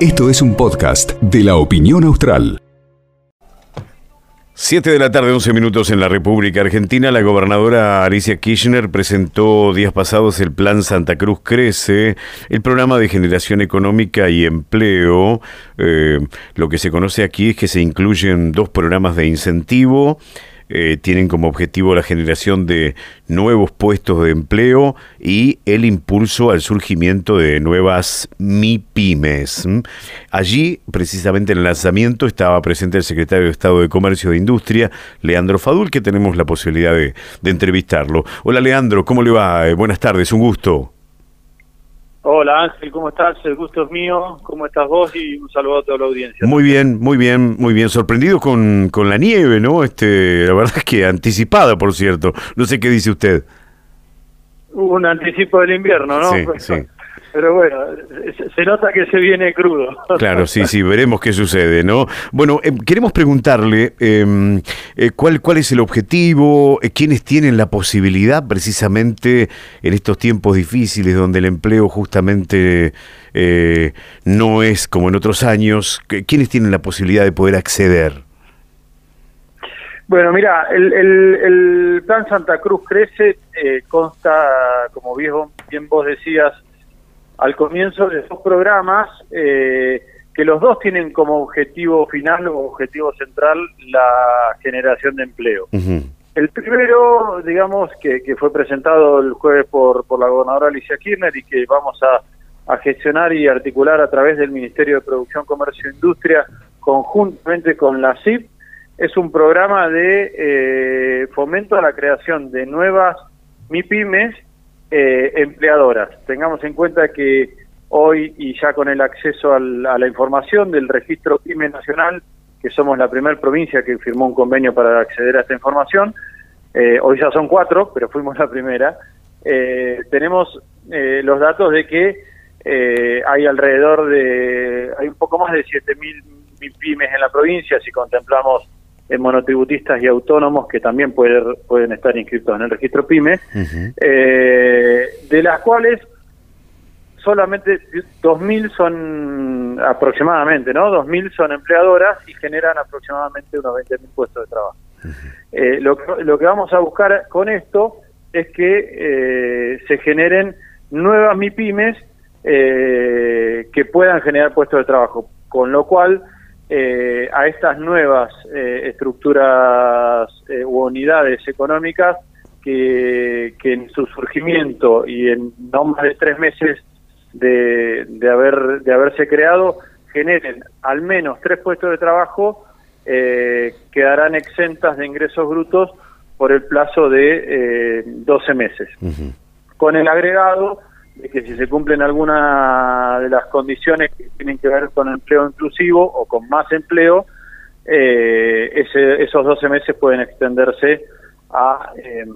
Esto es un podcast de la opinión austral. 7 de la tarde, 11 minutos en la República Argentina. La gobernadora Alicia Kirchner presentó días pasados el Plan Santa Cruz Crece, el programa de generación económica y empleo. Eh, lo que se conoce aquí es que se incluyen dos programas de incentivo eh, tienen como objetivo la generación de nuevos puestos de empleo y el impulso al surgimiento de nuevas MIPIMES. Allí, precisamente en el lanzamiento, estaba presente el secretario de Estado de Comercio e Industria, Leandro Fadul, que tenemos la posibilidad de, entrevistarlo. Hola Leandro, ¿cómo le va? Eh, buenas tardes, un gusto. Hola Ángel, ¿cómo estás? El gusto es mío. ¿Cómo estás vos? Y un saludo a toda la audiencia. Muy bien, muy bien, muy bien. Sorprendido con, con la nieve, ¿no? Este, la verdad es que anticipada, por cierto. No sé qué dice usted. Un anticipo del invierno, ¿no? Sí, sí. Pero bueno, se nota que se viene crudo. Claro, sí, sí, veremos qué sucede, ¿no? Bueno, eh, queremos preguntarle eh, eh, cuál, cuál es el objetivo, eh, quiénes tienen la posibilidad precisamente en estos tiempos difíciles donde el empleo justamente eh, no es como en otros años, quiénes tienen la posibilidad de poder acceder. Bueno, mira, el, el, el plan Santa Cruz Crece eh, consta, como bien, bien vos decías al comienzo, de dos programas eh, que los dos tienen como objetivo final o objetivo central la generación de empleo. El primero, digamos, que, que fue presentado el jueves por, por la gobernadora Alicia Kirchner y que vamos a, a gestionar y articular a través del Ministerio de Producción, Comercio e Industria conjuntamente con la CIP, es un programa de eh, fomento a la creación de nuevas MIPIMES eh, empleadoras. Tengamos en cuenta que hoy y ya con el acceso al- a la información del registro PYME nacional, que somos la primera provincia que firmó un convenio para acceder a esta información, eh, hoy ya son cuatro, pero fuimos la primera, eh, tenemos eh, los datos de que eh, hay alrededor de, hay un poco más de 7.000 pymes en la provincia, si contemplamos monotributistas y autónomos que también pueden, pueden estar inscritos en el registro PYME, eh, de las cuales solamente 2.000 son aproximadamente, ¿no? 2.000 son empleadoras y generan aproximadamente unos 20.000 puestos de trabajo. Eh, lo, que- lo que vamos a buscar con esto es que eh, se generen nuevas MIPIMES eh, que puedan generar puestos de trabajo, con lo cual eh, a estas nuevas eh, estructuras eh, u unidades económicas que, que en su surgimiento y en no más de tres meses de, de haber de haberse creado generen al menos tres puestos de trabajo eh, quedarán exentas de ingresos brutos por el plazo de eh, 12 meses Ujú. con el agregado de que si se cumplen alguna de las condiciones que tienen que ver con empleo inclusivo o con más empleo, eh, ese- esos 12 meses pueden extenderse a em,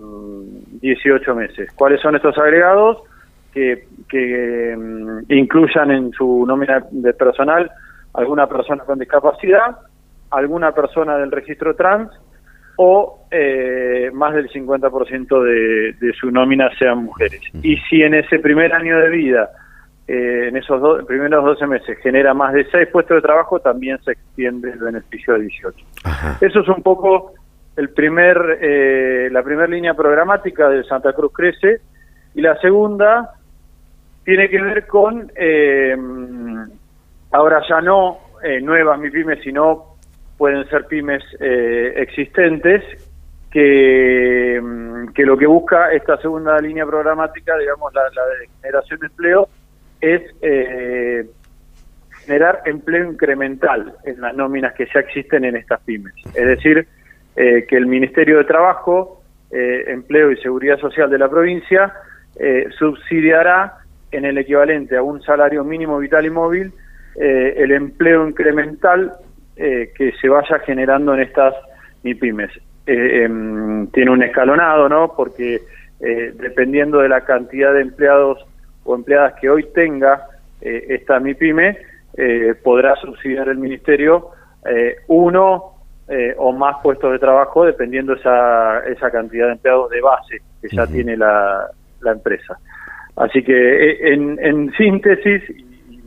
18 meses. ¿Cuáles son estos agregados? Que, que em, incluyan en su nómina de personal alguna persona con discapacidad, alguna persona del registro trans o eh, más del 50% de, de su nómina sean mujeres. Y si en ese primer año de vida, eh, en esos do- primeros 12 meses, genera más de 6 puestos de trabajo, también se extiende el beneficio a 18. Ajá. Eso es un poco el primer, eh, la primera línea programática de Santa Cruz Crece y la segunda tiene que ver con eh, ahora ya no eh, nuevas MIPIMES, sino pueden ser pymes eh, existentes que, mm, que lo que busca esta segunda línea programática, digamos la, de generación de empleo, es eh, generar empleo incremental en las nóminas que ya existen en estas pymes. Es decir, eh, que el Ministerio de Trabajo, eh, Empleo y Seguridad Social de la provincia eh, subsidiará en el equivalente a un salario mínimo vital y móvil el empleo incremental eh, que se vaya generando en estas MIPIMES. Eh, em, tiene un escalonado, ¿no? Porque eh, dependiendo de la cantidad de empleados o empleadas que hoy tenga eh, esta MIPYME, podrá subsidiar el ministerio eh, uno eh, o más puestos de trabajo dependiendo esa, esa cantidad de empleados de base que ya tiene la, la empresa. Así que en, en síntesis,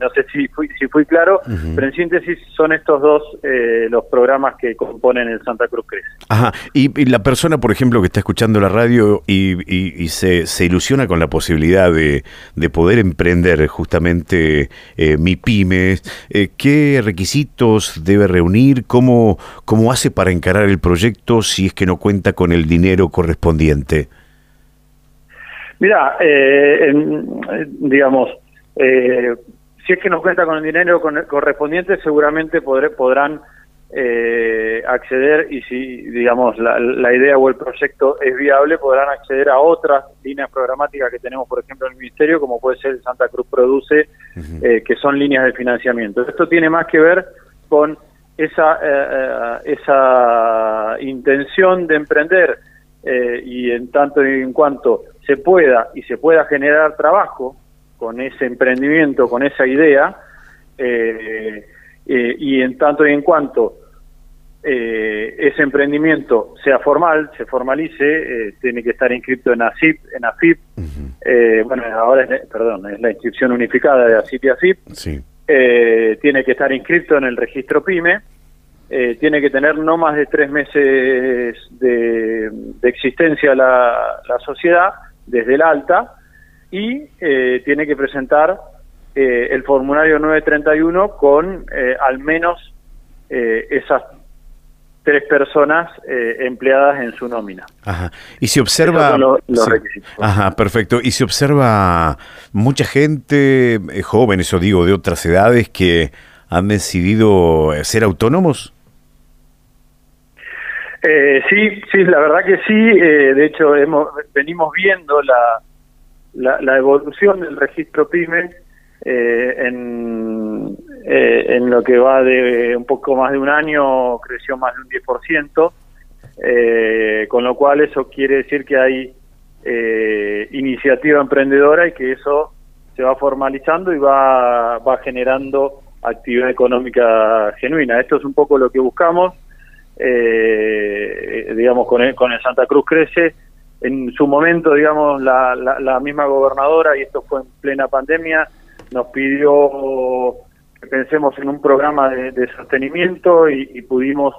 no sé si fui, si fui claro, pero en síntesis son estos dos eh, los programas que componen el Santa Cruz Crece. Ajá, y, la persona, por ejemplo, que está escuchando la radio y, y, se, se, ilusiona con la posibilidad de, de poder emprender justamente eh, mi pyme, eh, ¿qué requisitos debe reunir? ¿Cómo, ¿Cómo hace para encarar el proyecto si es que no cuenta con el dinero correspondiente? Mira, eh, digamos, eh, si es que no cuenta con el dinero correspondiente, seguramente podrán eh, acceder y si, digamos, la, idea o el proyecto es viable, podrán acceder a otras líneas programáticas que tenemos, por ejemplo, en el Ministerio, como puede ser Santa Cruz Produce, eh, que son líneas de financiamiento. Esto tiene más que ver con esa, eh, esa intención de emprender y en tanto y en cuanto se pueda y se pueda generar trabajo, con ese emprendimiento, con esa idea, eh, eh, y en tanto y en cuanto eh, ese emprendimiento sea formal, se formalice, tiene que estar inscrito en ASIP, en AFIP, bueno, ahora es, perdón, es la inscripción unificada de ASIP y AFIP, tiene que estar inscrito en el registro PYME, tiene que tener no más de tres meses de, existencia la, la sociedad desde el alta, y eh, tiene que presentar eh, el formulario 931 con eh, al menos esas tres personas empleadas en su nómina. Ajá. Y se observa... los, Ajá, perfecto. Y se observa mucha gente, jóvenes o digo, de otras edades que han decidido ser autónomos. sí, sí, la verdad que sí. de hecho, hemos, venimos viendo la, la, evolución del registro PYME eh, en, eh, en lo que va de un poco más de un año creció más de un 10%, eh, con lo cual eso quiere decir que hay eh, iniciativa emprendedora y que eso se va formalizando y va, va generando actividad económica genuina. Esto es un poco lo que buscamos, digamos, con el, con el Santa Cruz Crece, en su momento, digamos, la, la, misma gobernadora, y esto fue en plena pandemia, nos pidió que pensemos en un programa de, sostenimiento y, pudimos,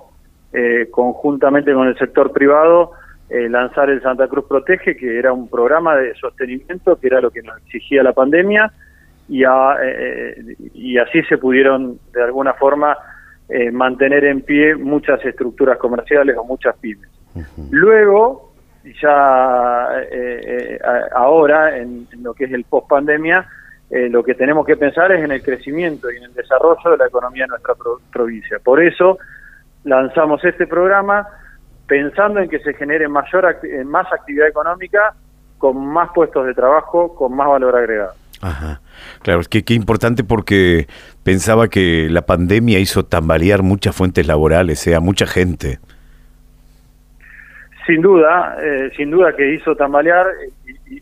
eh, conjuntamente con el sector privado, eh, lanzar el Santa Cruz Protege, que era un programa de sostenimiento, que era lo que nos exigía la pandemia, y, eh, y así se pudieron, de alguna forma, mantener en pie muchas estructuras comerciales o muchas pymes. Luego, ya eh, eh, ahora, en, lo que es el post pandemia, eh, lo que tenemos que pensar es en el crecimiento y en el desarrollo de la economía de nuestra provincia. Por eso lanzamos este programa pensando en que se genere mayor más actividad económica con más puestos de trabajo, con más valor agregado. Ajá. Claro, es que qué importante porque pensaba que la pandemia hizo tambalear muchas fuentes laborales, sea mucha gente. Sin duda, eh, sin duda que hizo tambalear y,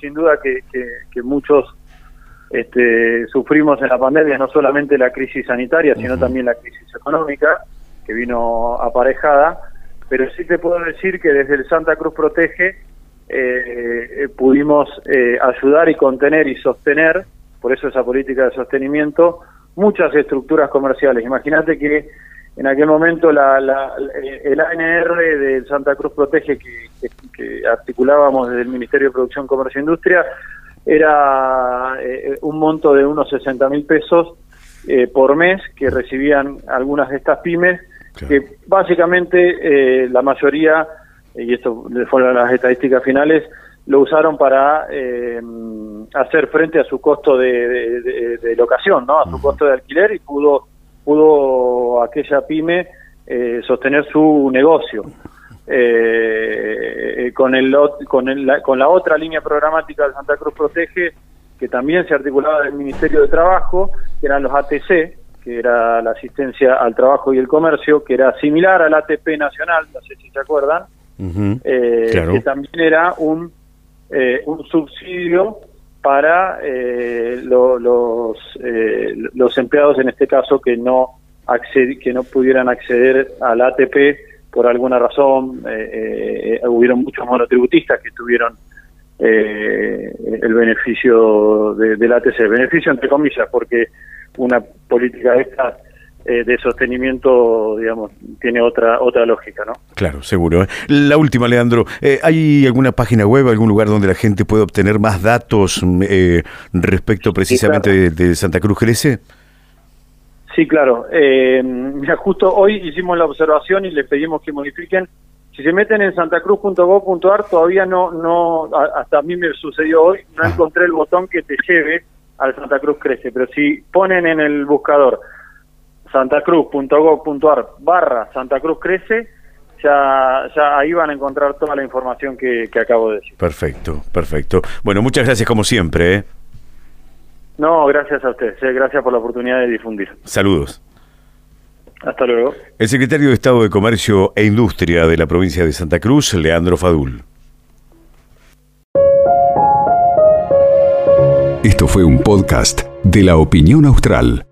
sin duda que, muchos este, sufrimos en la pandemia no solamente la crisis sanitaria, sino también la crisis económica que vino aparejada. Pero sí te puedo decir que desde el Santa Cruz Protege eh, eh, pudimos ayudar y contener y sostener, por eso esa política de sostenimiento, muchas estructuras comerciales. Imagínate que en aquel momento la, el ANR de Santa Cruz Protege que, articulábamos desde el Ministerio de Producción, Comercio e Industria era eh, un monto de unos 60 mil pesos eh, por mes que recibían algunas de estas pymes que básicamente eh, la mayoría, y esto fueron las estadísticas finales, lo usaron para hacer frente a su costo de, de, locación, ¿no? a su costo de alquiler y pudo pudo aquella pyme eh, sostener su negocio. Eh, con, el, con, el, con la otra línea programática de Santa Cruz Protege, que también se articulaba del Ministerio de Trabajo, que eran los ATC, que era la asistencia al trabajo y el comercio, que era similar al ATP nacional, no sé si se acuerdan, eh, que también era un, un subsidio para eh, los, eh, los empleados en este caso que no que no pudieran acceder al ATP por alguna razón eh, hubieron muchos monotributistas que estuvieron eh, el beneficio de, del ATC, beneficio entre comillas, porque una política de esta eh, de sostenimiento, digamos, tiene otra otra lógica, ¿no? Claro, seguro. ¿eh? La última, Leandro, ¿hay alguna página web, algún lugar donde la gente pueda obtener más datos mm, respecto precisamente de, Santa Cruz Crece? Sí, claro. mira, justo hoy hicimos la observación y les pedimos que modifiquen si se meten en santacruz.gov.ar, todavía no, no, hasta a mí me sucedió hoy, no ah. encontré el botón que te lleve al Santa Cruz Crece, pero si ponen en el buscador santacruz.gov.ar barra Santa Cruz Crece, ya, ya ahí van a encontrar toda la información que, que acabo de decir. Perfecto, perfecto. Bueno, muchas gracias como siempre. ¿eh? No, gracias a ustedes, eh, gracias por la oportunidad de difundir. Saludos. Hasta luego. El secretario de Estado de Comercio e Industria de la provincia de Santa Cruz, Leandro Fadul. Esto fue un podcast de la opinión austral.